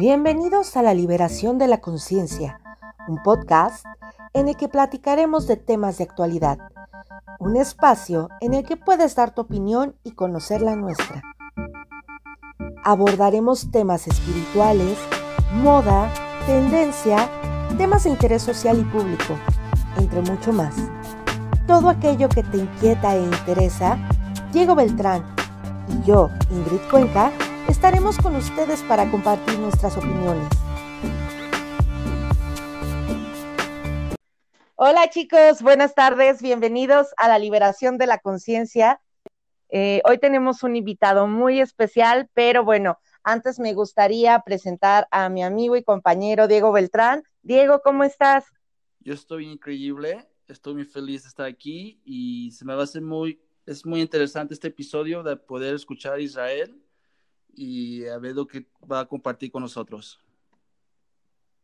Bienvenidos a la Liberación de la Conciencia, un podcast en el que platicaremos de temas de actualidad, un espacio en el que puedes dar tu opinión y conocer la nuestra. Abordaremos temas espirituales, moda, tendencia, temas de interés social y público, entre mucho más. Todo aquello que te inquieta e interesa, Diego Beltrán y yo, Ingrid Cuenca, estaremos con ustedes para compartir nuestras opiniones. Hola chicos, buenas tardes, bienvenidos a la liberación de la conciencia. Eh, hoy tenemos un invitado muy especial, pero bueno, antes me gustaría presentar a mi amigo y compañero Diego Beltrán. Diego, ¿cómo estás? Yo estoy increíble, estoy muy feliz de estar aquí y se me va a hacer muy, es muy interesante este episodio de poder escuchar a Israel y a ver lo que va a compartir con nosotros.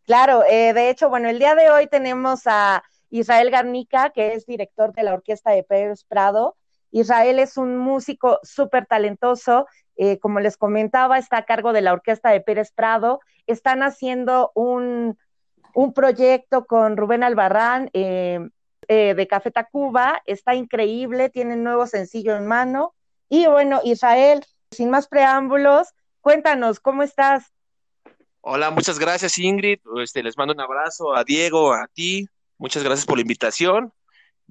Claro, eh, de hecho, bueno, el día de hoy tenemos a Israel Garnica, que es director de la orquesta de Pérez Prado. Israel es un músico súper talentoso, eh, como les comentaba, está a cargo de la orquesta de Pérez Prado. Están haciendo un, un proyecto con Rubén Albarrán eh, de Café Tacuba, está increíble, tienen nuevo sencillo en mano. Y bueno, Israel, sin más preámbulos, cuéntanos, ¿cómo estás? Hola, muchas gracias Ingrid. Este, les mando un abrazo a Diego, a ti. Muchas gracias por la invitación.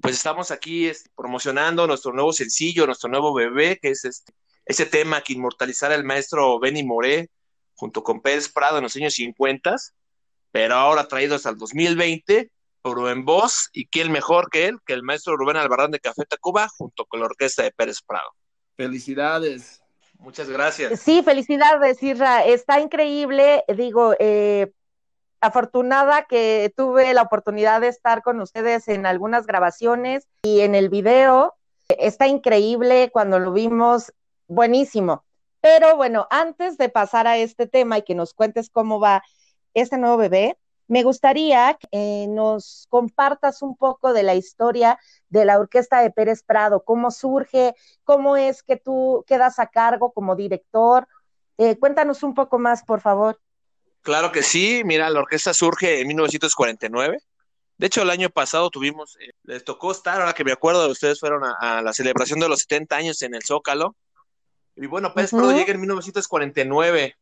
Pues estamos aquí este, promocionando nuestro nuevo sencillo, nuestro nuevo bebé, que es este, ese tema que inmortalizara el maestro Benny Moré junto con Pérez Prado en los años 50, pero ahora traído hasta el 2020, pero en voz, y quién mejor que él, que el maestro Rubén Albarrán de Café Tacuba, junto con la orquesta de Pérez Prado. Felicidades. Muchas gracias. Sí, felicidades, Isra. Está increíble. Digo, eh, afortunada que tuve la oportunidad de estar con ustedes en algunas grabaciones y en el video. Está increíble cuando lo vimos, buenísimo. Pero bueno, antes de pasar a este tema y que nos cuentes cómo va este nuevo bebé, me gustaría que eh, nos compartas un poco de la historia de la Orquesta de Pérez Prado, cómo surge, cómo es que tú quedas a cargo como director. Eh, cuéntanos un poco más, por favor. Claro que sí, mira, la orquesta surge en 1949. De hecho, el año pasado tuvimos, eh, les tocó estar, ahora que me acuerdo, ustedes fueron a, la celebración de los 70 años en el Zócalo. Y bueno, Pérez Prado llega en 1949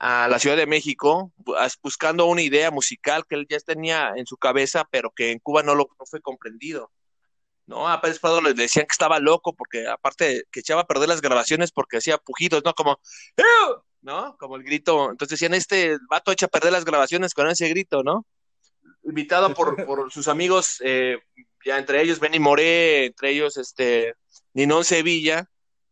a la Ciudad de México buscando una idea musical que él ya tenía en su cabeza, pero que en Cuba no, lo, fue comprendido. ¿no? A Pérez Prado le decían que estaba loco porque aparte que echaba a perder las grabaciones porque hacía pujidos, ¿no? Como, ¿no? Como el grito. Entonces decían, este vato echa a perder las grabaciones con ese grito, ¿no? Invitado por, sus amigos, eh, ya entre ellos Benny Moré, entre ellos este Ninón Sevilla,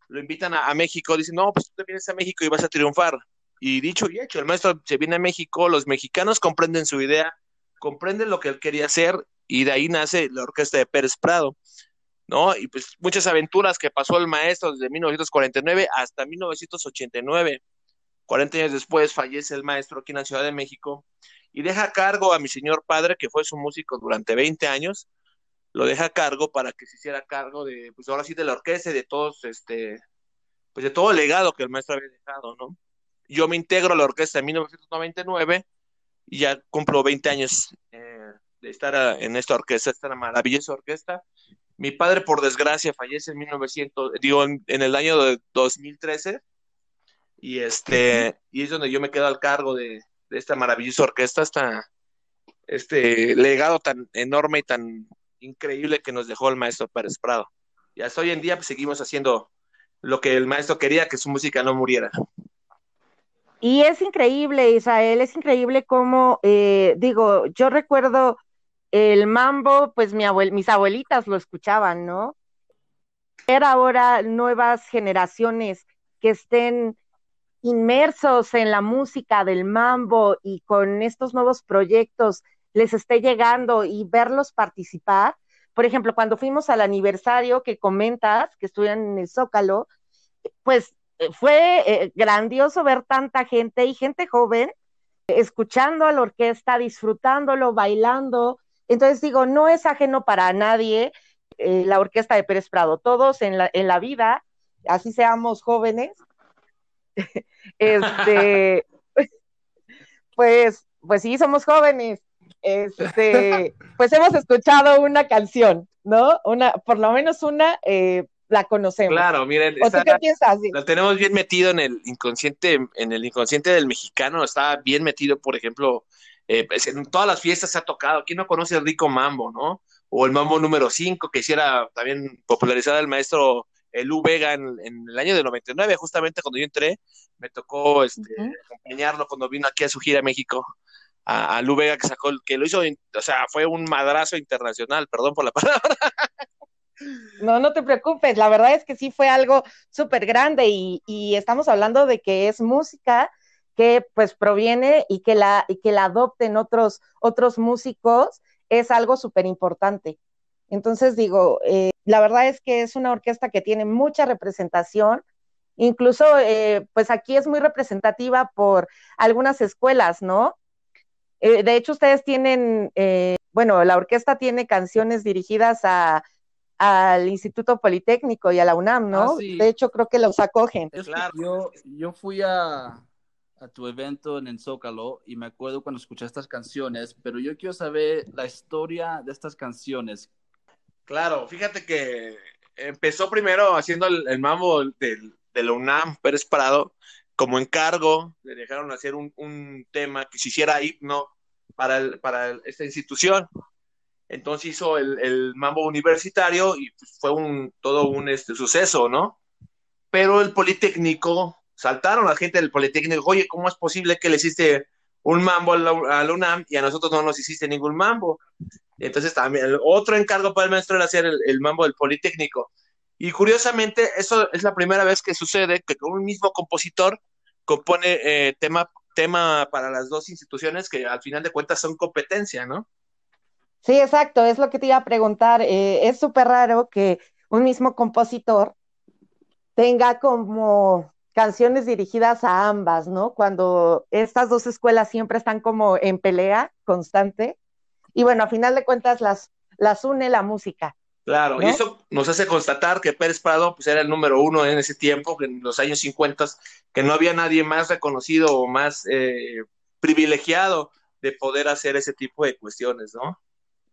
lo invitan a, a México, dicen, no, pues tú te vienes a México y vas a triunfar. Y dicho y hecho, el maestro se viene a México, los mexicanos comprenden su idea, comprenden lo que él quería hacer y de ahí nace la orquesta de Pérez Prado, ¿no? Y pues muchas aventuras que pasó el maestro desde 1949 hasta 1989. 40 años después fallece el maestro aquí en la Ciudad de México y deja a cargo a mi señor padre, que fue su músico durante 20 años, lo deja a cargo para que se hiciera cargo de, pues ahora sí, de la orquesta y de todos, este, pues de todo el legado que el maestro había dejado, ¿no? Yo me integro a la orquesta en 1999 y ya cumplo 20 años eh, de estar en esta orquesta, esta maravillosa orquesta. Mi padre, por desgracia, fallece en 1900, digo, en, el año de 2013 y este y es donde yo me quedo al cargo de, esta maravillosa orquesta, esta, este legado tan enorme y tan increíble que nos dejó el maestro Pérez Prado. Y hasta hoy en día pues, seguimos haciendo lo que el maestro quería, que su música no muriera. Y es increíble, Israel, es increíble cómo, eh, digo, yo recuerdo el mambo, pues mi mis abuelitas lo escuchaban, ¿no? Ver ahora nuevas generaciones que estén inmersos en la música del mambo y con estos nuevos proyectos les esté llegando y verlos participar. Por ejemplo, cuando fuimos al aniversario que comentas, que estuvieron en el Zócalo, pues fue eh, grandioso ver tanta gente y gente joven escuchando a la orquesta, disfrutándolo, bailando. Entonces digo, no es ajeno para nadie eh, la orquesta de Pérez Prado. Todos en la, en la vida, así seamos jóvenes, este, pues, pues sí, somos jóvenes. Este, pues hemos escuchado una canción, ¿no? Una, por lo menos una, eh, la conocemos. Claro, miren, ¿O tú qué piensas? la tenemos bien metido en el inconsciente, en el inconsciente del mexicano, está bien metido, por ejemplo, eh, pues, en todas las fiestas se ha tocado. ¿Quién no conoce el rico mambo, no? O el mambo número 5, que hiciera también popularizada el maestro Lu Vega en, el año del 99, justamente cuando yo entré, me tocó este, acompañarlo cuando vino aquí a su gira a México. A, Lu Vega que sacó, que lo hizo, o sea, fue un madrazo internacional, perdón por la palabra. No, no te preocupes, la verdad es que sí fue algo súper grande y, y, estamos hablando de que es música que pues proviene y que la, y que la adopten otros, otros músicos es algo súper importante. Entonces digo, eh, la verdad es que es una orquesta que tiene mucha representación, incluso eh, pues aquí es muy representativa por algunas escuelas, ¿no? Eh, de hecho, ustedes tienen, bueno, la orquesta tiene canciones dirigidas a, al Instituto Politécnico y a la UNAM, ¿no? Ah, de hecho, creo que los acogen. claro. yo, yo fui a, a tu evento en el Zócalo y me acuerdo cuando escuché estas canciones, pero yo quiero saber la historia de estas canciones. Claro, fíjate que empezó primero haciendo el, mambo del, de la UNAM, Pérez Prado, como encargo, le dejaron hacer un, tema que se hiciera himno para, para esta institución. Entonces hizo el, mambo universitario y pues, fue todo un este, suceso, ¿no? Pero el Politécnico saltaron la gente del Politécnico, oye, ¿cómo es posible que le hiciste un mambo a la, UNAM y a nosotros no nos hiciste ningún mambo? Entonces también el otro encargo para el maestro era hacer el, mambo del Politécnico. Y curiosamente, eso es la primera vez que sucede que un mismo compositor compone eh, tema, tema para las dos instituciones que al final de cuentas son competencia, ¿no? Sí, exacto, es lo que te iba a preguntar. Eh, es súper raro que un mismo compositor tenga como canciones dirigidas a ambas, ¿no? Cuando estas dos escuelas siempre están como en pelea constante. Y bueno, a final de cuentas las, las une la música. Claro, y eso nos hace constatar que Pérez Prado pues, era el número uno en ese tiempo, en los años 50, que no había nadie más reconocido o más eh, privilegiado de poder hacer ese tipo de cuestiones, ¿no?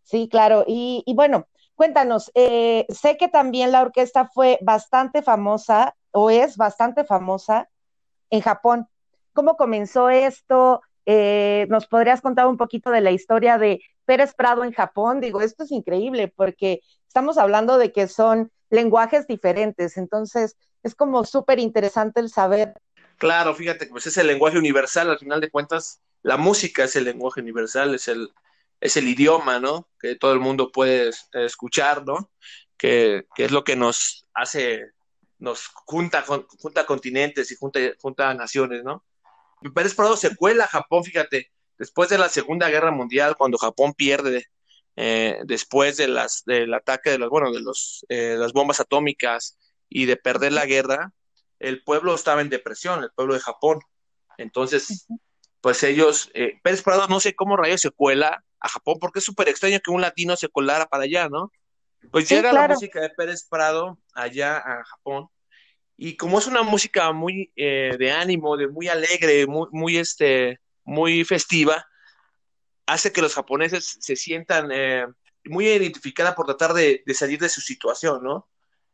Sí, claro. Y, bueno, cuéntanos, eh, sé que también la orquesta fue bastante famosa o es bastante famosa en Japón. ¿Cómo comenzó esto? Eh, ¿Nos podrías contar un poquito de la historia de Pérez Prado en Japón? Digo, esto es increíble porque estamos hablando de que son lenguajes diferentes, entonces es como súper interesante el saber. Claro, fíjate, pues es el lenguaje universal, al final de cuentas, la música es el lenguaje universal, es el, es el idioma, ¿no? Que todo el mundo puede escuchar, ¿no? Que, que es lo que nos hace nos junta, junta continentes y junta, junta naciones, ¿no? Pérez Prado se cuela a Japón, fíjate, después de la Segunda Guerra Mundial, cuando Japón pierde, eh, después de las, del ataque de los, bueno, de los, eh, las bombas atómicas y de perder la guerra, el pueblo estaba en depresión, el pueblo de Japón. Entonces, pues ellos, eh, Pérez Prado no sé cómo rayos se cuela a Japón, porque es súper extraño que un latino se colara para allá, ¿no? Pues llega la música de Pérez Prado allá a Japón y como es una música muy eh, de ánimo, de muy alegre, muy, muy, este, muy festiva, hace que los japoneses se sientan eh, muy identificados por tratar de, salir de su situación, ¿no?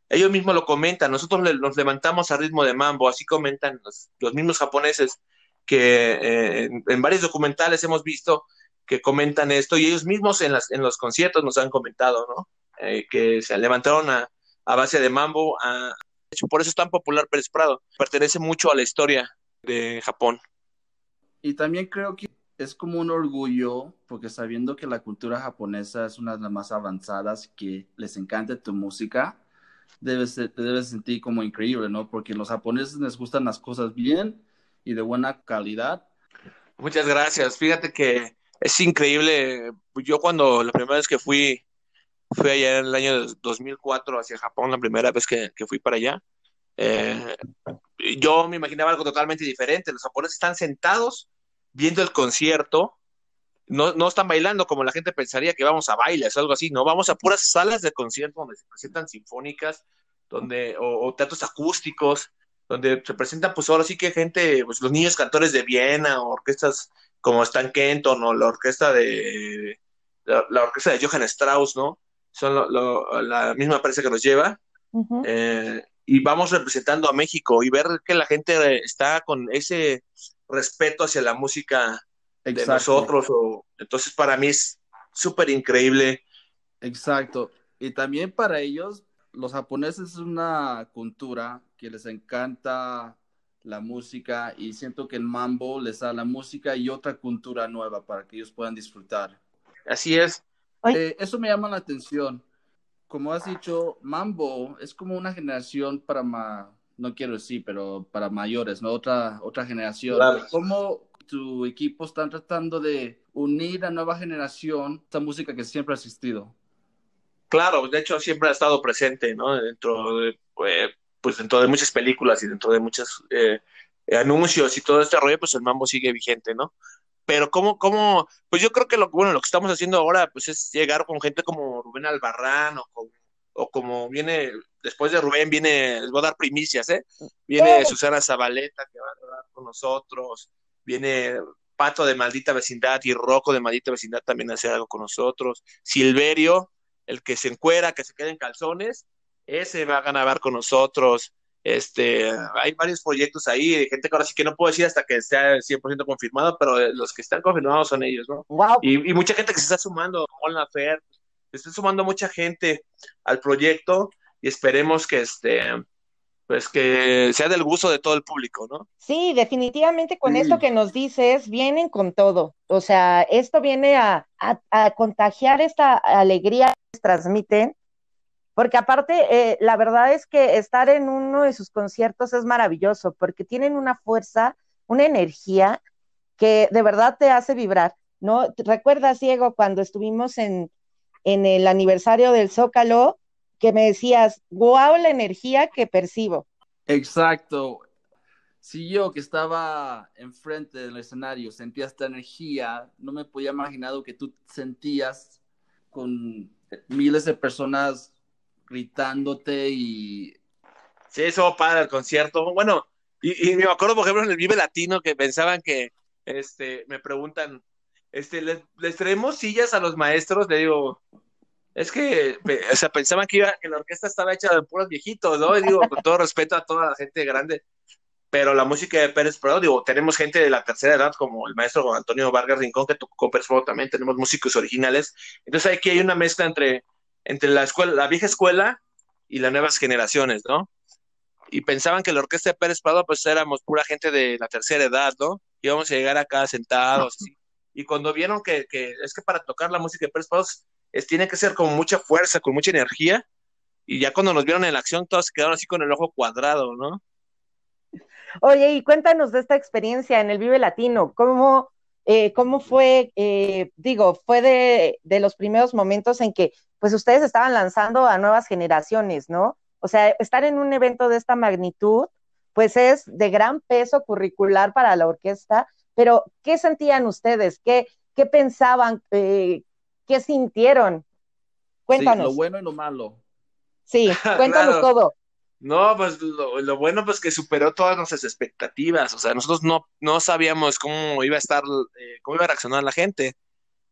Ellos mismos lo comentan, nosotros nos levantamos a ritmo de mambo, así comentan los, mismos japoneses que eh, en, varios documentales hemos visto que comentan esto y ellos mismos en, las, en los conciertos nos han comentado, ¿no? que se levantaron a, a base de mambo, a, por eso es tan popular Pérez Prado. Pertenece mucho a la historia de Japón. Y también creo que es como un orgullo, porque sabiendo que la cultura japonesa es una de las más avanzadas, que les encanta tu música, debes, te debes sentir como increíble, ¿no? Porque los japoneses les gustan las cosas bien y de buena calidad. Muchas gracias. Fíjate que es increíble. Yo cuando la primera vez que fui fui allá en el año 2004 hacia Japón, la primera vez que, fui para allá. Eh, yo me imaginaba algo totalmente diferente. Los japoneses están sentados viendo el concierto, no, no están bailando como la gente pensaría que vamos a bailes o algo así, no, vamos a puras salas de concierto donde se presentan sinfónicas, donde, o, teatros acústicos, donde se presentan pues ahora sí que gente, pues los niños cantores de Viena, orquestas como Stan Kenton o la orquesta de la, orquesta de Johann Strauss, ¿no? Son la misma empresa que nos lleva. Eh, y vamos representando a México y ver que la gente está con ese respeto hacia la música de nosotros. O, entonces, para mí es súper increíble. Exacto. Y también para ellos, los japoneses es una cultura que les encanta la música y siento que el mambo les da la música y otra cultura nueva para que ellos puedan disfrutar. Así es. Eh, eso me llama la atención. Como has dicho, mambo es como una generación para, ma no quiero decir, pero para mayores, ¿no? Otra, otra generación. ¿Cómo tu equipo están tratando de unir a nueva generación esta música que siempre ha existido? Claro, de hecho siempre ha estado presente, ¿no? Dentro de, pues, pues dentro de muchas películas y dentro de muchos eh, anuncios y todo este rollo, pues el mambo sigue vigente, ¿no? Pero cómo, cómo, pues yo creo que lo, bueno, lo que estamos haciendo ahora, pues es llegar con gente como Rubén Albarrán o, o como viene, después de Rubén viene, les voy a dar primicias, ¿eh? Viene Susana Zabaleta que va a hablar con nosotros, viene Pato de Maldita Vecindad y Rocco de Maldita Vecindad también hacer algo con nosotros, Silverio, el que se encuera, que se queda en calzones, ese va a ganar con nosotros. Este, hay varios proyectos ahí, de gente que ahora sí que no puedo decir hasta que esté 100% confirmado, pero los que están confirmados son ellos, ¿no? Y, mucha gente que se está sumando, como la Fer, se está sumando mucha gente al proyecto y esperemos que este pues que sea del gusto de todo el público, ¿no? Sí, definitivamente con esto que nos dices, vienen con todo. O sea, esto viene a, a contagiar esta alegría que transmiten porque aparte, eh, la verdad es que estar en uno de sus conciertos es maravilloso, porque tienen una fuerza, una energía que de verdad te hace vibrar, ¿no? ¿Recuerdas, Diego, cuando estuvimos en, en el aniversario del Zócalo, que me decías, wow, la energía que percibo? Exacto. Si yo que estaba enfrente del escenario sentía esta energía, no me podía imaginar que tú sentías con miles de personas gritándote y... Sí, eso padre el concierto. Bueno, y, me acuerdo, por ejemplo, en el Vive Latino que pensaban que, este, me preguntan, este, ¿les, traemos sillas a los maestros? Le digo, es que, o sea, pensaban que, iba, que la orquesta estaba hecha de puros viejitos, ¿no? Y digo, con todo respeto a toda la gente grande, pero la música de Pérez Prado, digo, tenemos gente de la tercera edad, como el maestro Antonio Vargas Rincón, que tocó Pérez Prado también, tenemos músicos originales, entonces aquí hay una mezcla entre entre la escuela, la vieja escuela y las nuevas generaciones, ¿no? Y pensaban que la orquesta de Pérez Prado, pues éramos pura gente de la tercera edad, ¿no? Íbamos a llegar acá sentados, Y cuando vieron que, es que para tocar la música de Pérez Prado es, tiene que ser con mucha fuerza, con mucha energía, y ya cuando nos vieron en la acción, todos quedaron así con el ojo cuadrado, ¿no? Oye, y cuéntanos de esta experiencia en el Vive Latino, ¿cómo, eh, cómo fue, eh, digo, fue de, de, los primeros momentos en que pues ustedes estaban lanzando a nuevas generaciones, ¿no? O sea, estar en un evento de esta magnitud, pues es de gran peso curricular para la orquesta, pero ¿qué sentían ustedes? ¿Qué, qué pensaban? Eh, ¿Qué sintieron? Cuéntanos. lo bueno y lo malo. Sí, cuéntanos todo. No, pues lo, bueno pues que superó todas nuestras expectativas, o sea, nosotros no, no sabíamos cómo iba a estar, eh, cómo iba a reaccionar la gente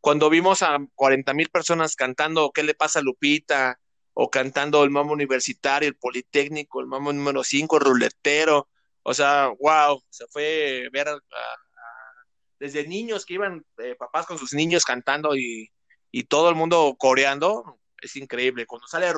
cuando vimos a 40 mil personas cantando ¿Qué le pasa a Lupita? o cantando el mambo universitario, el politécnico, el mambo número 5, el ruletero, o sea, wow, se fue ver desde niños que iban eh, papás con sus niños cantando y, todo el mundo coreando, es increíble. Cuando sale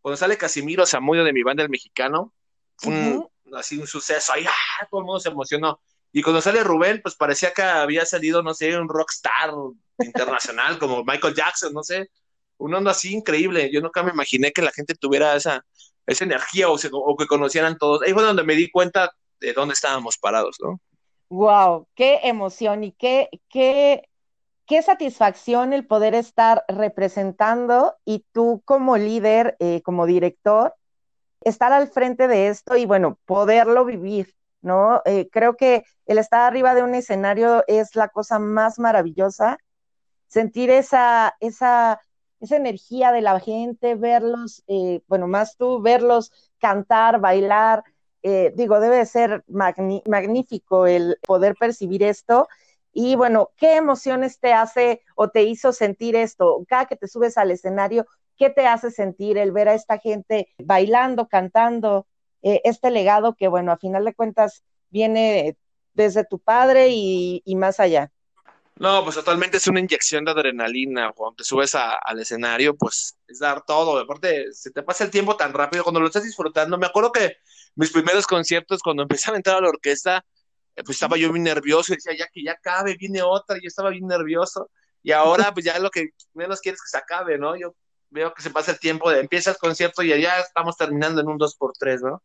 cuando sale Casimiro Zamudio de mi banda el mexicano, fue así un suceso, ahí ¡ah! todo el mundo se emocionó. Y cuando sale Rubén, pues parecía que había salido, no sé, un rockstar internacional como Michael Jackson, no sé, un onda así increíble. Yo nunca me imaginé que la gente tuviera esa, esa energía o, que conocieran todos. Ahí fue donde me di cuenta de dónde estábamos parados, ¿no? Wow, qué emoción y qué, qué, qué satisfacción el poder estar representando y tú como líder, eh, como director, estar al frente de esto y bueno, poderlo vivir. ¿no? Eh, creo que el estar arriba de un escenario es la cosa más maravillosa, sentir esa, esa, esa energía de la gente, verlos, eh, bueno, más tú, verlos cantar, bailar, eh, digo, debe ser magnífico el poder percibir esto. Y bueno, ¿qué emociones te hace o te hizo sentir esto? Cada que te subes al escenario, ¿qué te hace sentir el ver a esta gente bailando, cantando, eh, este legado que, bueno, a final de cuentas viene desde tu padre y, más allá? No, pues totalmente es una inyección de adrenalina. Cuando te subes al escenario, pues es dar todo. Aparte, se te pasa el tiempo tan rápido cuando lo estás disfrutando. Me acuerdo que mis primeros conciertos, cuando empecé a entrar a la orquesta, eh, pues estaba yo muy nervioso y decía, ya que ya acabe, viene otra, yo estaba bien nervioso. Y ahora, pues ya lo que menos quieres que se acabe, ¿no? Yo veo que se pasa el tiempo de empieza el concierto y ya estamos terminando en un 2x3, ¿no?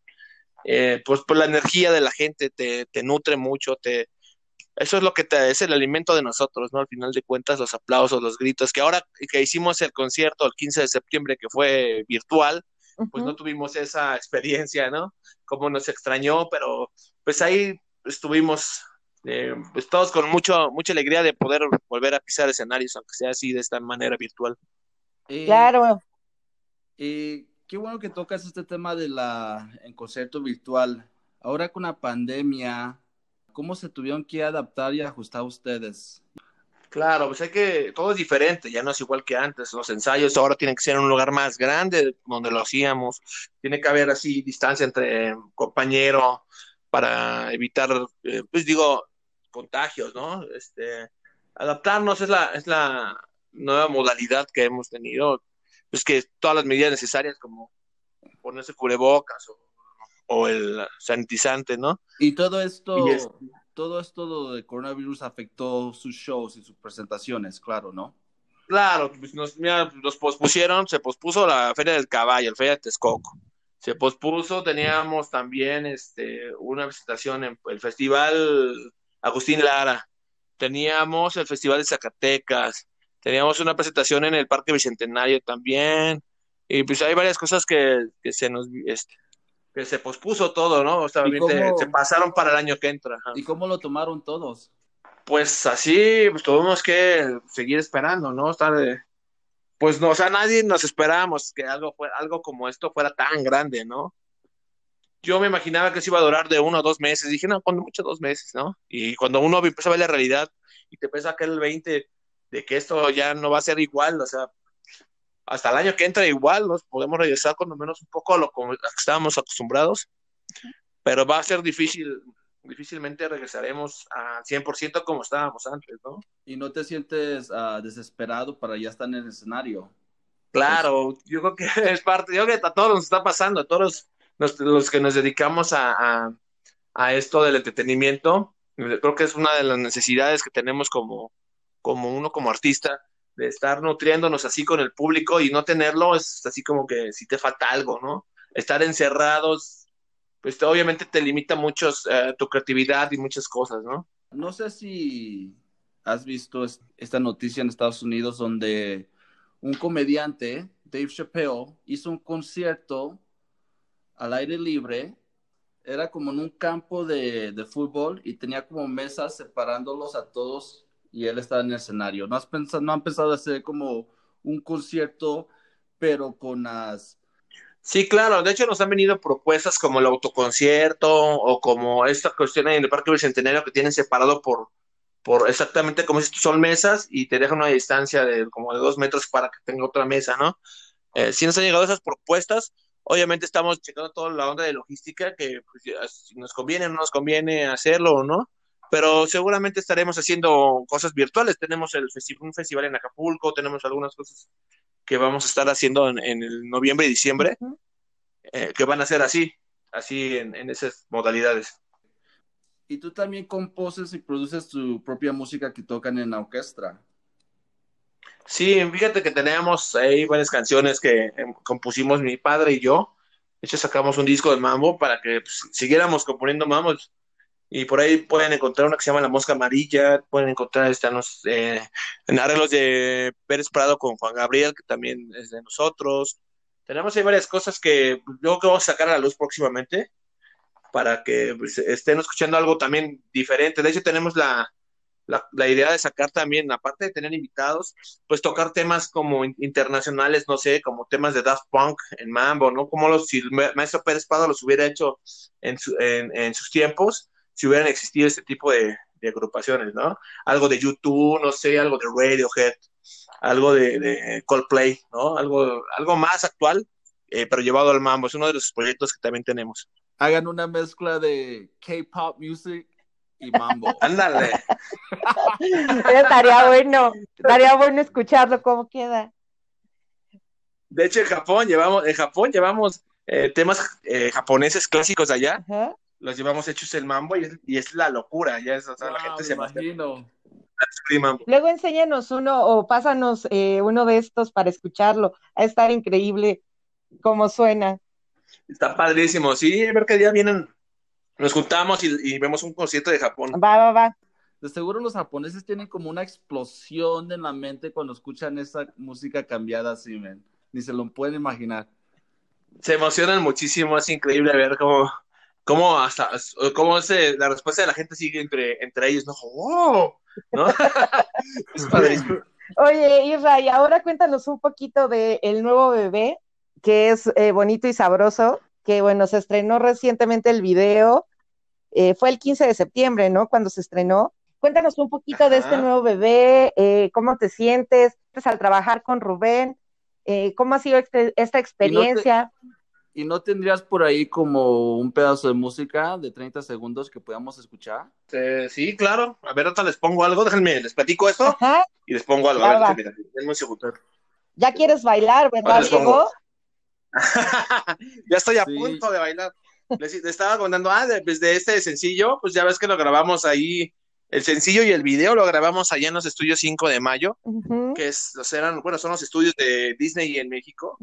Eh, pues por la energía de la gente te, te, nutre mucho, te, eso es lo que te, es el alimento de nosotros, ¿no? Al final de cuentas, los aplausos, los gritos, que ahora que hicimos el concierto el 15 de septiembre, que fue virtual, pues no tuvimos esa experiencia, ¿no? Como nos extrañó, pero pues ahí estuvimos eh, pues todos con mucho, mucha alegría de poder volver a pisar escenarios, aunque sea así de esta manera virtual. Eh, claro. Eh, qué bueno que tocas este tema de la en concierto virtual. Ahora con la pandemia, ¿cómo se tuvieron que adaptar y ajustar ustedes? Claro, pues hay que, todo es diferente, ya no es igual que antes. Los ensayos ahora tienen que ser en un lugar más grande donde lo hacíamos. Tiene que haber así distancia entre compañero para evitar, eh, pues digo, contagios, ¿no? Este, adaptarnos es la, es la nueva modalidad que hemos tenido. Pues que todas las medidas necesarias como ponerse cubrebocas o, o el sanitizante, ¿no? Y todo esto todo esto de coronavirus afectó sus shows y sus presentaciones, claro, ¿no? Claro, pues nos, mira, los pospusieron, se pospuso la Feria del Caballo, la Feria de Texcoco. Se pospuso, teníamos también este, una presentación en el Festival Agustín Lara, teníamos el Festival de Zacatecas, teníamos una presentación en el Parque Bicentenario también, y pues hay varias cosas que, que se nos, este, que se pospuso todo, ¿no? O sea, se pasaron para el año que entra. ¿Y cómo lo tomaron todos? Pues así, pues tuvimos que seguir esperando, ¿no? Estar, pues no, o sea, nadie nos esperábamos que algo, fuera, algo como esto fuera tan grande, ¿no? Yo me imaginaba que se iba a durar de uno o dos meses. Dije, no, cuando mucho dos meses, ¿no? Y cuando uno empieza a ver la realidad y te pesa que el 20 de que esto ya no va a ser igual, o sea, hasta el año que entra igual nos podemos regresar con lo menos un poco a lo que estábamos acostumbrados, pero va a ser difícil, difícilmente regresaremos a 100% como estábamos antes, ¿no? ¿Y no te sientes uh, desesperado para ya estar en el escenario? Claro, yo creo que es parte, yo creo que a todos nos está pasando, a todos los, los que nos dedicamos a, a, a, esto del entretenimiento, creo que es una de las necesidades que tenemos como, como uno como artista, de estar nutriéndonos así con el público y no tenerlo es así como que si te falta algo, ¿no? Estar encerrados, pues obviamente te limita mucho eh, tu creatividad y muchas cosas, ¿no? No sé si has visto esta noticia en Estados Unidos donde un comediante, Dave Chappelle, hizo un concierto al aire libre, era como en un campo de, de fútbol y tenía como mesas separándolos a todos y él está en el escenario. ¿No, has pensado, no han pensado hacer como un concierto, pero con las... Sí, claro, de hecho nos han venido propuestas como el autoconcierto o como esta cuestión en el Parque Bicentenario que tienen separado por, por exactamente como si son mesas y te dejan una distancia de como de dos metros para que tenga otra mesa, ¿no? Eh, si nos han llegado esas propuestas, obviamente estamos checando toda la onda de logística, que pues, si nos conviene o no nos conviene hacerlo o no, pero seguramente estaremos haciendo cosas virtuales. Tenemos el un festival en Acapulco, tenemos algunas cosas que vamos a estar haciendo en, el noviembre y diciembre, eh, que van a ser así, así en, en, esas modalidades. Y tú también composes y produces tu propia música que tocan en la orquesta. Sí, fíjate que tenemos ahí varias canciones que em, compusimos mi padre y yo. De hecho, sacamos un disco de mambo para que pues, siguiéramos componiendo mambos y por ahí pueden encontrar una que se llama La Mosca Amarilla, pueden encontrar este, eh, en arreglos de Pérez Prado con Juan Gabriel, que también es de nosotros. Tenemos ahí varias cosas que yo creo que vamos a sacar a la luz próximamente para que pues, estén escuchando algo también diferente. De hecho, tenemos la, la, la, idea de sacar también, aparte de tener invitados, pues tocar temas como internacionales, no sé, como temas de Daft Punk en Mambo, ¿no? Como los, si el maestro Pérez Prado los hubiera hecho en, su, en, en sus tiempos si hubieran existido este tipo de, agrupaciones, ¿no? Algo de YouTube, no sé, algo de Radiohead, algo de, Coldplay, ¿no? Algo, algo más actual, eh, pero llevado al mambo. Es uno de los proyectos que también tenemos. Hagan una mezcla de K-pop music y mambo. Ándale. estaría bueno, estaría bueno escucharlo cómo queda. De hecho, en Japón llevamos, en Japón llevamos eh, temas eh, japoneses clásicos de allá. Los llevamos hechos el mambo y es, la locura. Ya es, o sea, la gente se imagino. Luego enséñanos uno o pásanos eh, uno de estos para escucharlo. A estar increíble cómo suena. Está padrísimo. Sí, a ver qué día vienen. Nos juntamos y, vemos un concierto de Japón. Va, va, va. De seguro los japoneses tienen como una explosión en la mente cuando escuchan esa música cambiada así, men ni se lo pueden imaginar. Se emocionan muchísimo, es increíble ver cómo, cómo hasta, cómo se, la respuesta de la gente sigue entre, entre ellos, ¿no? ¡Oh! ¿No? es padrísimo. Oye, Isra, y ahora cuéntanos un poquito de El Nuevo Bebé, que es eh, bonito y sabroso, que bueno, se estrenó recientemente el video, eh, fue el 15 de septiembre, ¿no? Cuando se estrenó. Cuéntanos un poquito de este nuevo bebé, eh, cómo te sientes al trabajar con Rubén, eh, ¿Cómo ha sido este, esta experiencia? ¿Y no, tendrías por ahí como un pedazo de música de 30 segundos que podamos escuchar? sí, claro. A ver, ahorita les pongo algo. Déjenme, les platico esto y les pongo algo. a ver, denme un segundo. Ya quieres bailar, ¿verdad, Diego? ya estoy a punto de bailar. Les, estaba contando, ah, desde pues, de este sencillo, pues ya ves que lo grabamos ahí el sencillo y el video lo grabamos allá en los estudios 5 de mayo, que es, eran, bueno, son los estudios de Disney en México.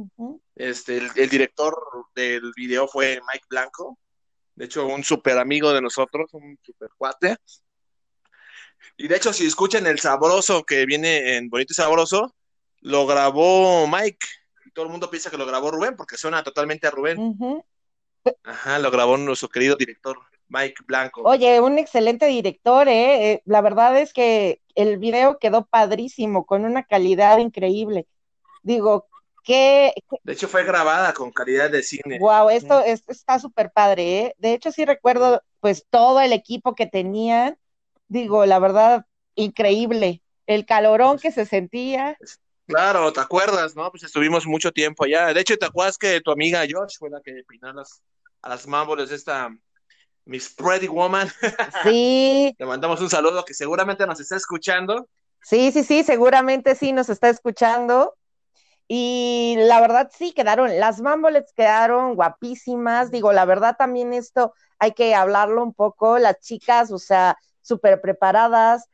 este, el, director del video fue Mike Blanco, de hecho, un súper amigo de nosotros, un súper cuate. Y de hecho, si escuchan el sabroso que viene en Bonito y Sabroso, lo grabó Mike. Y todo el mundo piensa que lo grabó Rubén, porque suena totalmente a Rubén. Ajá, lo grabó nuestro querido director. Mike Blanco. Oye, un excelente director, ¿eh? ¿eh? La verdad es que el video quedó padrísimo, con una calidad increíble. Digo, que... De hecho, fue grabada con calidad de cine. Wow, esto, está súper padre, ¿eh? De hecho, sí recuerdo, pues, todo el equipo que tenían. Digo, la verdad, increíble. El calorón que se sentía. Claro, ¿te acuerdas, no? Pues estuvimos mucho tiempo allá. De hecho, ¿te acuerdas que tu amiga Josh fue la que peinó las, a las mámboles esta Miss Pretty Woman. Sí. Le mandamos un saludo que seguramente nos está escuchando. Sí, sí, sí, seguramente sí nos está escuchando. Y la verdad sí quedaron, las mambolets quedaron guapísimas. Digo, la verdad también esto hay que hablarlo un poco. Las chicas, o sea, súper preparadas,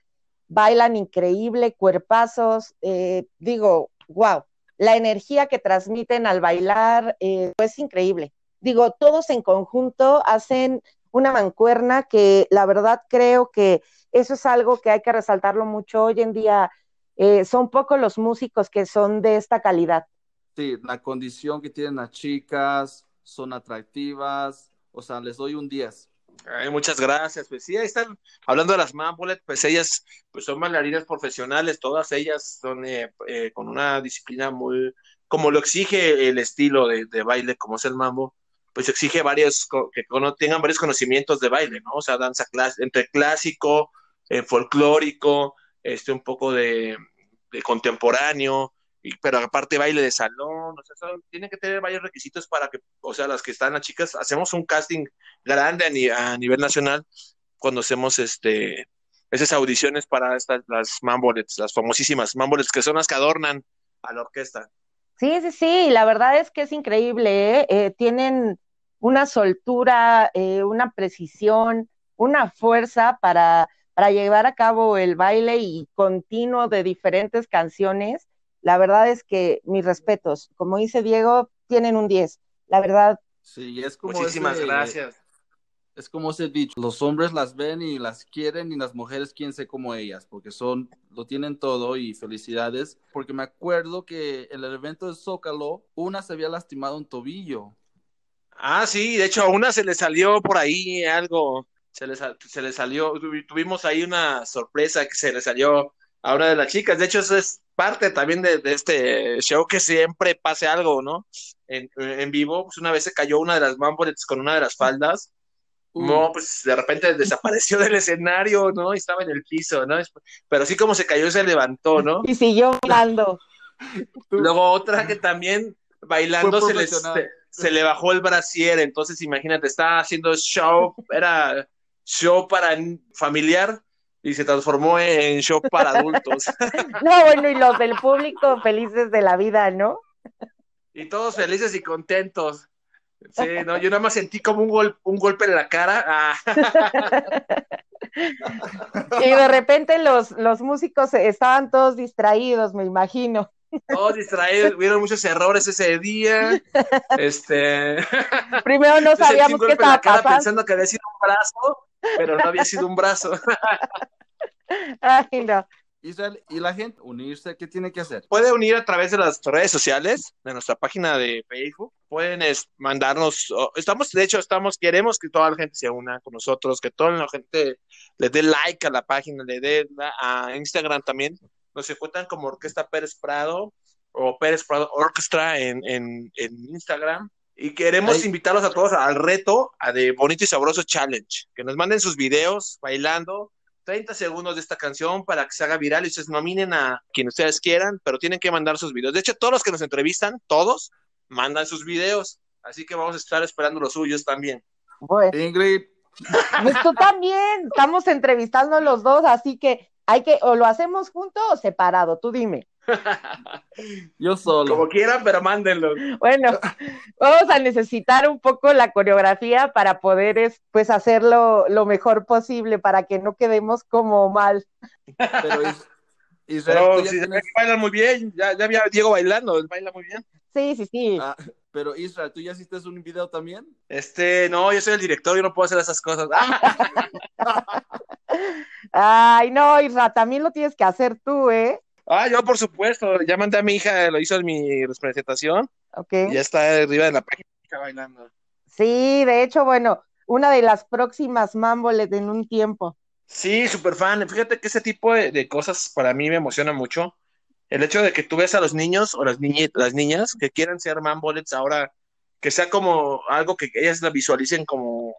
bailan increíble, cuerpazos. Eh, digo, wow, la energía que transmiten al bailar eh, es increíble. Digo, todos en conjunto hacen una mancuerna que la verdad creo que eso es algo que hay que resaltarlo mucho hoy en día. Eh, son pocos los músicos que son de esta calidad. Sí, la condición que tienen las chicas, son atractivas, o sea, les doy un 10. muchas gracias. Pues sí, ahí están hablando de las Mambolet, pues ellas pues son bailarinas profesionales, todas ellas son eh, eh, con una disciplina muy, como lo exige el estilo de, de baile, como es el mambo, pues exige varios, que tengan varios conocimientos de baile, ¿no? O sea, danza entre clásico, eh, folclórico, este, un poco de, contemporáneo, pero aparte baile de salón, o sea, tienen que tener varios requisitos para que, o sea, las que están las chicas, hacemos un casting grande a, nivel nacional cuando hacemos este esas audiciones para estas las mambolets, las famosísimas mambolets que son las que adornan a la orquesta. Sí, sí, sí, la verdad es que es increíble, ¿eh? Eh, tienen una soltura, eh, una precisión, una fuerza para, para llevar a cabo el baile y continuo de diferentes canciones. La verdad es que mis respetos, como dice Diego, tienen un 10. La verdad. Sí, es como Muchísimas gracias. Es como ese dicho, los hombres las ven y las quieren y las mujeres quieren ser como ellas, porque son, lo tienen todo y felicidades, porque me acuerdo que en el evento de Zócalo, una se había lastimado un tobillo. Ah, sí, de hecho a una se le salió por ahí algo, se le, se le salió, tuvimos ahí una sorpresa que se le salió a una de las chicas, de hecho eso es parte también de, este show que siempre pase algo, ¿no? En, en, vivo, pues una vez se cayó una de las mambolets con una de las faldas no, pues de repente desapareció del escenario, ¿no? Y estaba en el piso, ¿no? Pero así como se cayó, se levantó, ¿no? Y siguió bailando. Luego otra que también bailando se le, se, le bajó el brasier, entonces imagínate, estaba haciendo show, era show para familiar y se transformó en show para adultos. No, bueno, y los del público felices de la vida, ¿no? Y todos felices y contentos. Sí, no, yo nada más sentí como un, un golpe en la cara. Ah. Y de repente los, los músicos estaban todos distraídos, me imagino. Todos distraídos, hubieron muchos errores ese día. Este. Primero no sabíamos qué estaba pasando. pensando que había sido un brazo, pero no había sido un brazo. Ay, no. Israel, ¿y la gente unirse? ¿Qué tiene que hacer? Puede unir a través de las redes sociales, de nuestra página de Facebook. Pueden mandarnos, estamos, de hecho, estamos, queremos que toda la gente se una con nosotros, que toda la gente le dé like a la página, le dé a Instagram también. Nos encuentran como Orquesta Pérez Prado o Pérez Prado Orchestra en, en, Instagram. Y queremos invitarlos a todos al reto a de Bonito y Sabroso Challenge. Que nos manden sus videos bailando 30 segundos de esta canción para que se haga viral y ustedes nominen a quien ustedes quieran, pero tienen que mandar sus videos. De hecho, todos los que nos entrevistan, todos, mandan sus videos. Así que vamos a estar esperando los suyos también. Bueno. Ingrid. Pues tú también, estamos entrevistando los dos, así que hay que, o lo hacemos juntos o separado, tú dime. Yo solo. Como quieran, pero mándenlo. Bueno, vamos a necesitar un poco la coreografía para poder pues hacerlo lo mejor posible para que no quedemos como mal. Pero Israel, bailan muy bien, ya, ya había Diego bailando, baila muy bien. Sí, sí, sí. Ah, pero Israel, ¿tú ya hiciste un video también? Este, no, yo soy el director, yo no puedo hacer esas cosas. Ay, no, Israel, también lo tienes que hacer tú, ¿eh? Ah, yo por supuesto, ya mandé a mi hija, lo hizo en mi presentación. Ok. ya está arriba de la página bailando. Sí, de hecho, bueno, una de las próximas mamboles en un tiempo. Sí, súper fan. Fíjate que ese tipo de, cosas para mí me emociona mucho. El hecho de que tú ves a los niños o las, las niñas que quieran ser mambolets ahora, que sea como algo que ellas la visualicen como,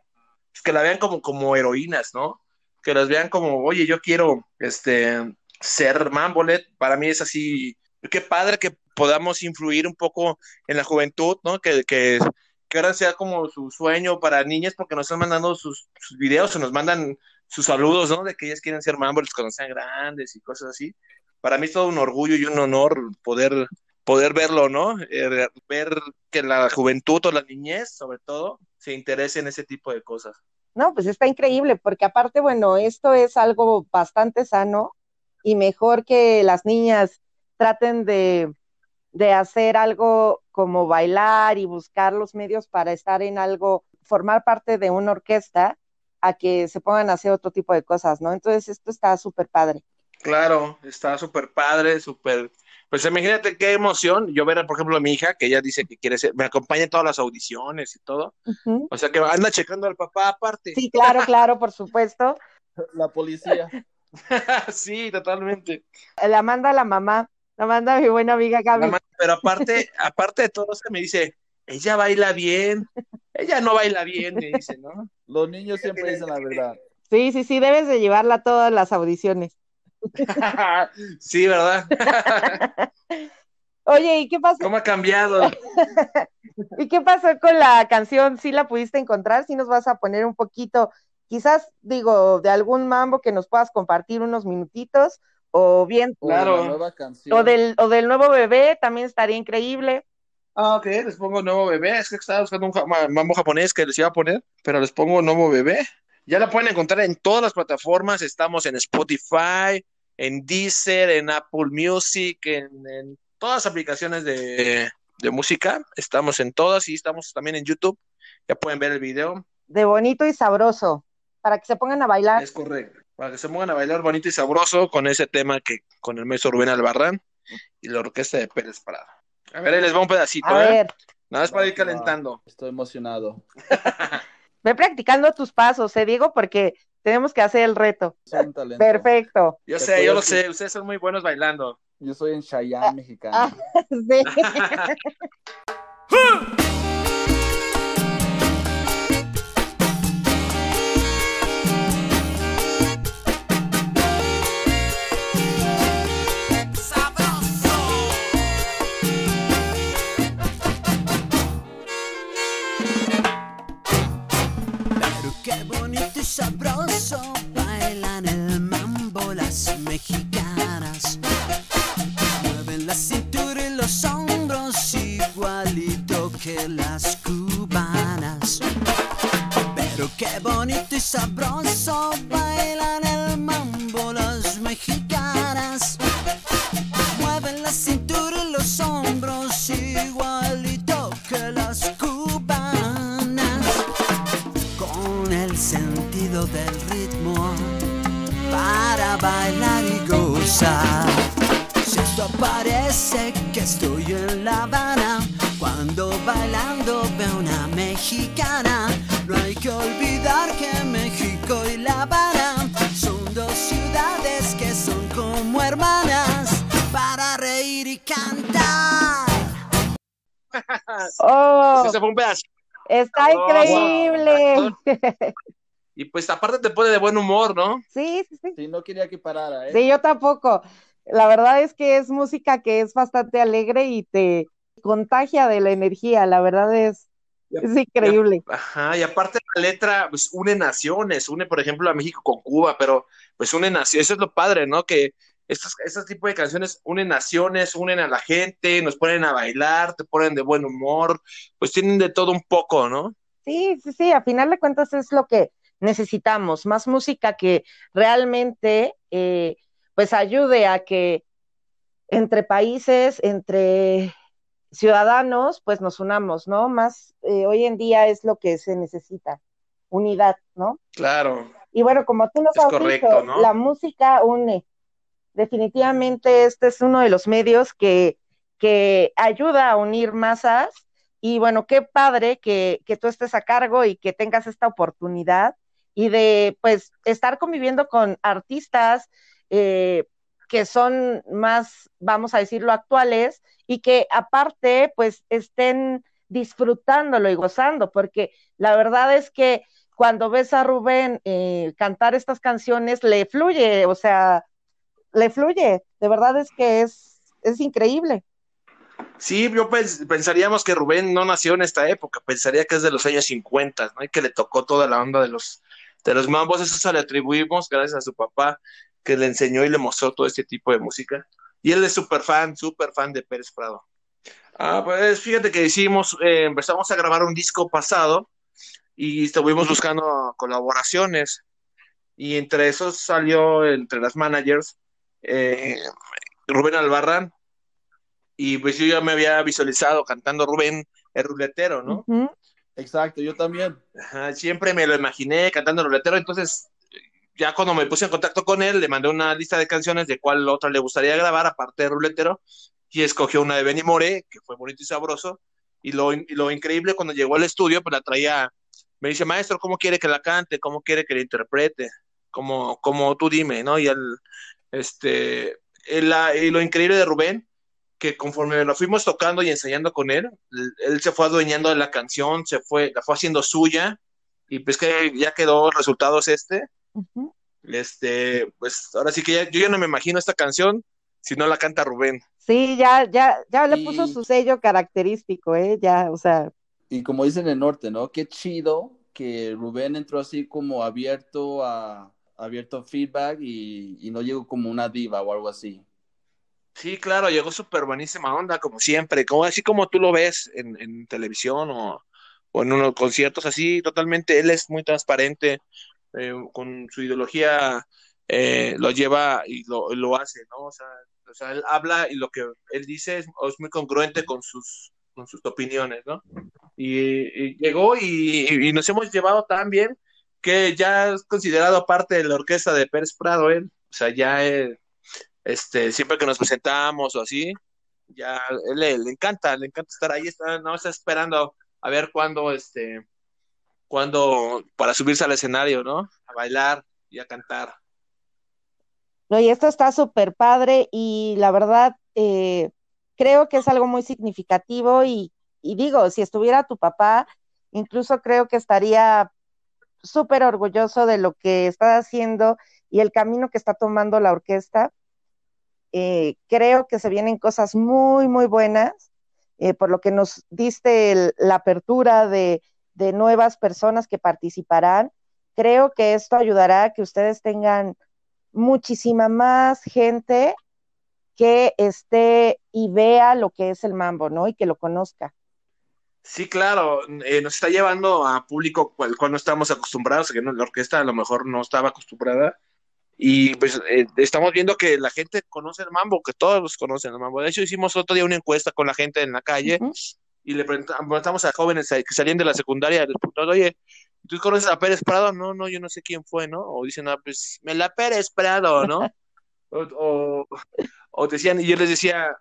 que la vean como, como heroínas, ¿no? Que las vean como, oye, yo quiero, este, ser Mambolet, para mí es así, qué padre que podamos influir un poco en la juventud, ¿no? Que, que, que ahora sea como su sueño para niñas porque nos están mandando sus, videos o nos mandan sus saludos, ¿no? De que ellas quieren ser Mambolets cuando sean grandes y cosas así. Para mí es todo un orgullo y un honor poder, poder verlo, ¿no? Eh, ver que la juventud o la niñez, sobre todo, se interese en ese tipo de cosas. No, pues está increíble, porque aparte, bueno, esto es algo bastante sano y mejor que las niñas traten de, hacer algo como bailar y buscar los medios para estar en algo, formar parte de una orquesta, a que se pongan a hacer otro tipo de cosas, ¿no? Entonces esto está súper padre. Claro, está súper padre, súper... Pues imagínate qué emoción yo ver, por ejemplo, a mi hija, que ella dice que quiere ser, me acompaña en todas las audiciones y todo. O sea que anda checando al papá aparte. Sí, claro, claro, por supuesto. La policía. sí, totalmente. La manda la mamá, la manda mi buena amiga Gaby. pero aparte, aparte de todo eso, me dice, ella baila bien, ella no baila bien, me dice, ¿no? Los niños siempre dicen la verdad. Sí, sí, sí, debes de llevarla a todas las audiciones. sí, ¿verdad? Oye, ¿y qué pasó? ¿Cómo ha cambiado? ¿Y qué pasó con la canción? ¿Sí la pudiste encontrar? ¿Sí nos vas a poner un poquito quizás digo, de algún mambo que nos puedas compartir unos minutitos, o bien, claro. o del, o del nuevo bebé, también estaría increíble. Ah, ok, les pongo nuevo bebé, es que estaba buscando un mambo japonés que les iba a poner, pero les pongo nuevo bebé. Ya la pueden encontrar en todas las plataformas, estamos en Spotify, en Deezer, en Apple Music, en, todas las aplicaciones de, de música, estamos en todas y estamos también en YouTube, ya pueden ver el video. De bonito y sabroso para que se pongan a bailar. Es correcto, para que se pongan a bailar bonito y sabroso con ese tema que con el maestro Rubén Albarrán y la orquesta de Pérez Prado. A ver, ahí les va un pedacito, a ¿eh? Ver. Nada más para ir calentando. Estoy emocionado. Ve practicando tus pasos, ¿eh, Diego? Porque tenemos que hacer el reto. Perfecto. Yo sé, yo lo sé, ustedes son muy buenos bailando. Yo soy en Cheyenne, ah, mexicano. Ah, sí. fue un pedazo. está Oh, increíble. Y pues aparte te pone de buen humor, ¿no? Sí, sí, sí. Sí, no quería que parara, ¿eh? Sí, yo tampoco. La verdad es que es música que es bastante alegre y te contagia de la energía. La verdad es, es increíble. Ajá, y aparte la letra, pues une naciones, une por ejemplo a México con Cuba, pero pues une naciones, eso es lo padre, ¿no? Que estos, estos tipos de canciones unen naciones, unen a la gente, nos ponen a bailar, te ponen de buen humor, pues tienen de todo un poco, ¿no? Sí, sí, sí. A final de cuentas es lo que necesitamos, más música que realmente eh, pues ayude a que entre países, entre ciudadanos, pues nos unamos, ¿no? Más eh, hoy en día es lo que se necesita, unidad, ¿no? Claro. Y bueno, como tú nos Es has correcto, dicho, ¿no? la música une. Definitivamente este es uno de los medios que, que ayuda a unir masas. Y bueno, qué padre que, que tú estés a cargo y que tengas esta oportunidad y de pues estar conviviendo con artistas eh, que son más, vamos a decirlo, actuales y que aparte pues estén disfrutándolo y gozando, porque la verdad es que cuando ves a Rubén eh, cantar estas canciones, le fluye, o sea, le fluye, de verdad es que es, es increíble. Sí, yo pens- pensaríamos que Rubén no nació en esta época, pensaría que es de los años 50, ¿no? Y que le tocó toda la onda de los, de los mambos, eso se le atribuimos gracias a su papá, que le enseñó y le mostró todo este tipo de música. Y él es súper fan, súper fan de Pérez Prado. Ah, pues fíjate que hicimos, eh, empezamos a grabar un disco pasado y estuvimos buscando colaboraciones. Y entre esos salió, entre las managers, eh, Rubén Albarrán. Y pues yo ya me había visualizado cantando Rubén el ruletero, ¿no? Exacto, yo también. Ajá, siempre me lo imaginé cantando el ruletero, entonces ya cuando me puse en contacto con él, le mandé una lista de canciones de cuál otra le gustaría grabar, aparte de ruletero, y escogió una de Benny Moré, que fue bonito y sabroso, y lo, y lo increíble cuando llegó al estudio, pues la traía, me dice, maestro, ¿cómo quiere que la cante? ¿Cómo quiere que la interprete? Como, como tú dime, ¿no? Y él, este, la- y lo increíble de Rubén, que conforme lo fuimos tocando y ensayando con él, él, se fue adueñando de la canción, se fue, la fue haciendo suya, y pues que ya quedó, el resultado es este, este, pues ahora sí que ya- yo ya no me imagino esta canción si no la canta Rubén. Sí, ya, ya, ya le Y- puso su sello característico, ¿eh? Ya, o sea, Y como dicen en el norte, ¿no? Qué chido que Rubén entró así como abierto a abierto feedback y, y no llegó como una diva o algo así. Sí, claro, llegó súper buenísima onda, como siempre, como así como tú lo ves en, en televisión o, o en unos conciertos así, totalmente, él es muy transparente, eh, con su ideología eh, lo lleva y lo, lo hace, ¿no? O sea, o sea, él habla y lo que él dice es, es muy congruente con sus, con sus opiniones, ¿no? Y, y llegó y, y nos hemos llevado tan bien que ya es considerado parte de la orquesta de Pérez Prado, él, o sea, ya él, este, siempre que nos presentamos o así, ya él, le, le encanta, le encanta estar ahí, está, no está esperando a ver cuándo, este, cuándo para subirse al escenario, ¿no? A bailar y a cantar. no, y esto está súper padre y la verdad, eh, creo que es algo muy significativo y digo, si estuviera tu papá, incluso creo que estaría súper orgulloso de lo que está haciendo y el camino que está tomando la orquesta. Eh, creo que se vienen cosas muy, muy buenas, eh, por lo que nos diste la apertura de, de nuevas personas que participarán. Creo que esto ayudará a que ustedes tengan muchísima más gente que esté y vea lo que es el mambo, ¿no? Y que lo conozca. Sí, claro, eh, nos está llevando a público al cual no estamos acostumbrados, que no, la orquesta a lo mejor no estaba acostumbrada, y pues eh, estamos viendo que la gente conoce el mambo, que todos conocen el mambo. De hecho, hicimos otro día una encuesta con la gente en la calle Ujú. y le preguntamos a jóvenes que salían de la secundaria, les preguntamos, oye, ¿tú conoces a Pérez Prado? No, no, yo no sé quién fue, ¿no? O dicen, ah, pues, me la Pérez Prado, ¿no? o, o, o decían, y yo les decía,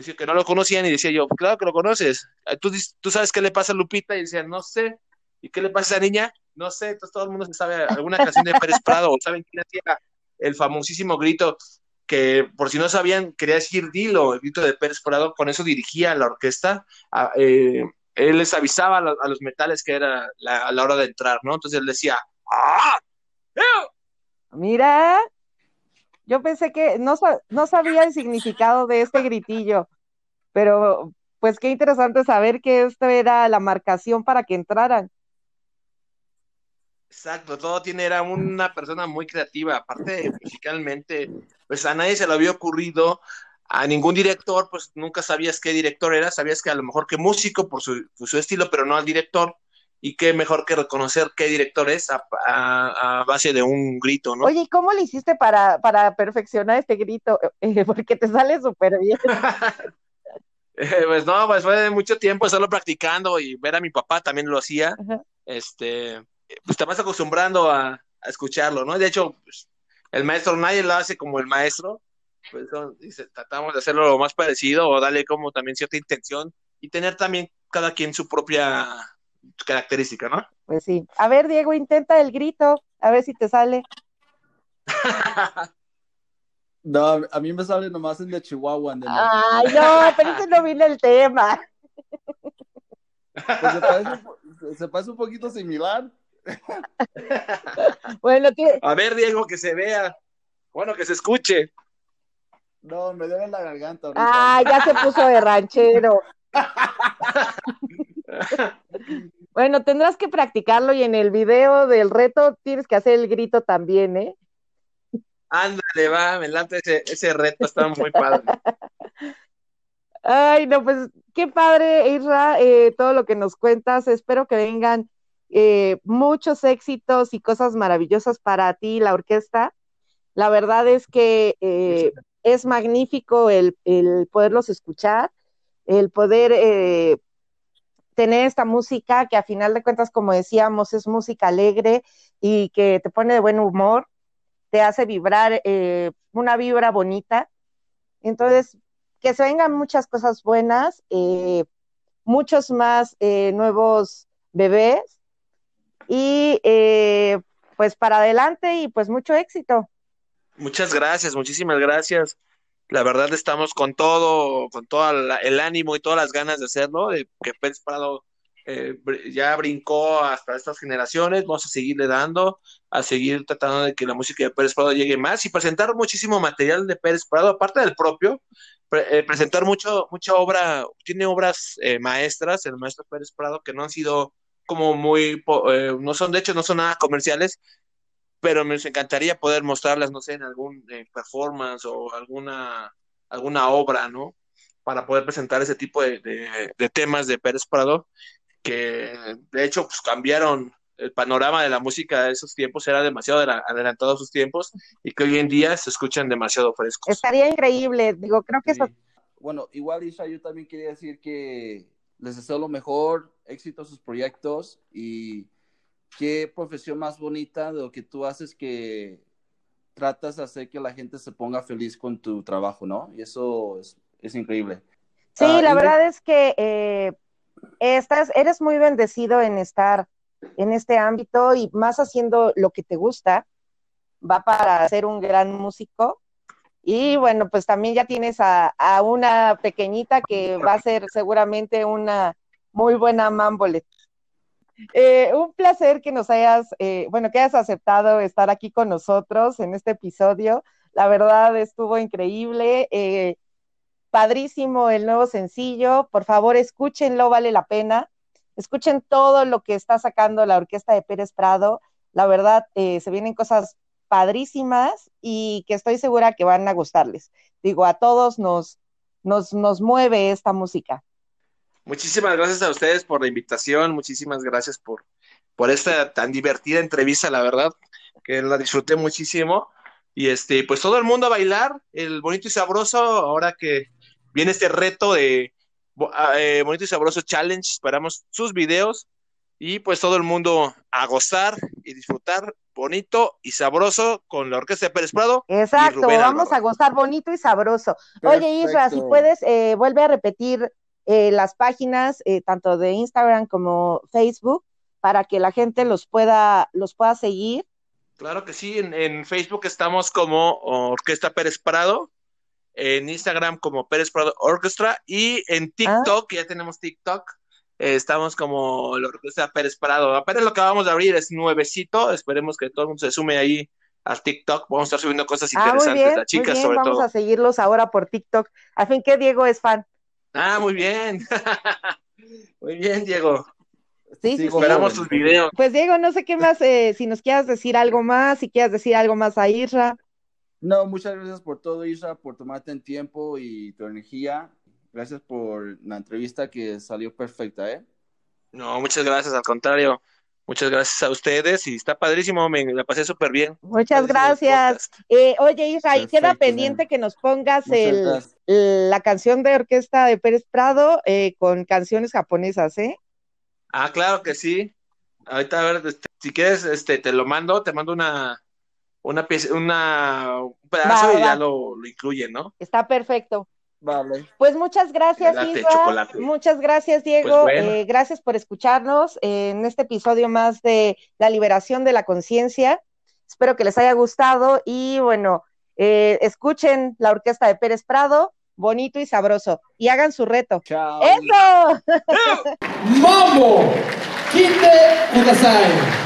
decía que no lo conocían y decía yo, claro que lo conoces. Ah, ¿Tú, tú sabes qué le pasa a Lupita? Y decían, no sé. ¿Y qué le pasa a esa niña? No sé. Entonces todo el mundo se sabe alguna canción de Pérez Prado saben quién hacía el famosísimo grito que, por si no sabían, quería decir Dilo, el grito de Pérez Prado. Con eso dirigía la orquesta. eh, él les avisaba a, lo- a los metales que era a la hora de entrar, ¿no? Entonces él decía, ¡ah! ¡Eh! Mira, yo pensé que no, no sabía el significado de este gritillo, pero pues qué interesante saber que esto era la marcación para que entraran. Exacto, todo tiene, era una persona muy creativa, aparte musicalmente, pues a nadie se le había ocurrido, a ningún director, pues nunca sabías qué director era, sabías que a lo mejor que músico por su, por su estilo, pero no al director, y qué mejor que reconocer qué director es a, a- a base de un grito, ¿no? Oye, ¿y cómo le hiciste para, para perfeccionar este grito? Eh, porque te sale súper bien. Eh, pues no, pues fue de mucho tiempo estarlo practicando y ver a mi papá también lo hacía, Ajá. este, pues te vas acostumbrando a, a escucharlo, ¿no? De hecho, pues, el maestro nadie lo hace como el maestro, pues son- dice, tratamos de hacerlo lo más parecido o darle como también cierta intención y tener también cada quien su propia característica, ¿no? Pues sí. A ver, Diego, intenta el grito, a ver si te sale. No, a mí me sale nomás el de Chihuahua. el de- Ay, no, pero ese no viene el tema. Pues se, parece, se parece un poquito similar. Bueno, A ver, Diego, que se vea, bueno, que se escuche. No, me duele la garganta ahorita. Ay, ya se puso de ranchero. Bueno, tendrás que practicarlo y en el video del reto tienes que hacer el grito también, ¿eh? Ándale, va, me late ese, ese reto, está muy padre. Ay, no, pues qué padre, Isra, eh, todo lo que nos cuentas. Espero que vengan eh, muchos éxitos y cosas maravillosas para ti, la orquesta. La verdad es que eh, es magnífico el, el poderlos escuchar, el poder eh, tener esta música que a final de cuentas, como decíamos, es música alegre y que te pone de buen humor, te hace vibrar eh, una vibra bonita. Entonces, que se vengan muchas cosas buenas, eh, muchos más eh, nuevos bebés y eh, pues para adelante y pues mucho éxito. Muchas gracias, muchísimas gracias. La verdad estamos con todo, con todo el ánimo y todas las ganas de hacerlo, de que Pérez Prado eh, ya brincó hasta estas generaciones, vamos a seguirle dando, a seguir tratando de que la música de Pérez Prado llegue más y presentar muchísimo material de Pérez Prado, aparte del propio, eh, presentar mucho, mucha obra, tiene obras eh, maestras, el maestro Pérez Prado, que no han sido como muy, eh, no son, de hecho, no son nada comerciales, pero me encantaría poder mostrarlas, no sé, en algún eh, performance o alguna, alguna obra, ¿no? Para poder presentar ese tipo de, de- de temas de Pérez Prado, que de hecho pues, cambiaron el panorama de la música de esos tiempos, era demasiado adela- adelantado a sus tiempos y que hoy en día se escuchan demasiado frescos. Estaría increíble, digo, creo que eso Sí. Bueno, igual Isha, yo también quería decir que les deseo lo mejor, éxito a sus proyectos y qué profesión más bonita de lo que tú haces que tratas de hacer que la gente se ponga feliz con tu trabajo, ¿no? Y eso es, es increíble. Sí, Ah, la verdad es que eh, estás, eres muy bendecido en estar en este ámbito y más haciendo lo que te gusta, va para ser un gran músico. Y bueno, pues también ya tienes a, a una pequeñita que va a ser seguramente una muy buena mambolet. Eh, un placer que nos hayas, eh, bueno, que hayas aceptado estar aquí con nosotros en este episodio. La verdad estuvo increíble. Eh, padrísimo el nuevo sencillo. Por favor, escúchenlo, vale la pena. Escuchen todo lo que está sacando la orquesta de Pérez Prado. La verdad, se vienen cosas padrísimas y que estoy segura que van a gustarles. Digo, a todos nos, nos, nos mueve esta música. Muchísimas gracias a ustedes por la invitación, muchísimas gracias por, por esta tan divertida entrevista, la verdad, que la disfruté muchísimo. Y este, pues todo el mundo a bailar, el bonito y sabroso, ahora que viene este reto de eh, bonito y sabroso challenge, esperamos sus videos y pues todo el mundo a gozar y disfrutar bonito y sabroso con la Orquesta de Pérez Prado. Exacto, vamos a gozar bonito y sabroso. Oye, Isra, si puedes, eh, vuelve a repetir eh, las páginas, eh, tanto de Instagram como Facebook, para que la gente los pueda, los pueda seguir. Claro que sí, en, Facebook estamos como Orquesta Pérez Prado, en Instagram como Pérez Prado Orchestra y en TikTok, ya tenemos TikTok, eh, estamos como la Orquesta Pérez Prado. Apenas lo que vamos a abrir es nuevecito, esperemos que todo el mundo se sume ahí a TikTok, vamos a estar subiendo cosas ah, interesantes, las chicas sobre vamos todo. Vamos a seguirlos ahora por TikTok, a fin que Diego es fan. Ah, muy bien. muy bien, Diego. Sí, sí, esperamos tus videos. Pues Diego, no sé qué más, eh, si nos quieras decir algo más, si quieras decir algo más a Isra. No, muchas gracias por todo, Isra, por tomarte el tiempo y tu energía. Gracias por la entrevista que salió perfecta, ¿eh? No, muchas gracias, al contrario. Muchas gracias a ustedes y está padrísimo, me la pasé súper bien. Muchas gracias. Eh, oye, Israel, queda pendiente que nos pongas el, la canción de orquesta de Pérez Prado eh, con canciones japonesas, ¿eh? Ah, claro que sí. Ahorita, a ver, este, si quieres, este, te lo mando, te mando una, una pieza, una, un pedazo y ya lo, lo incluye, ¿no? Está perfecto. Vale. Pues muchas gracias, Isra. Muchas gracias, Diego. Pues eh, gracias por escucharnos en este episodio más de La liberación de la conciencia. Espero que les haya gustado y bueno, eh, escuchen la orquesta de Pérez Prado, bonito y sabroso, y hagan su reto. Chao. ¡Eso! ¡Mambo! ¡Quite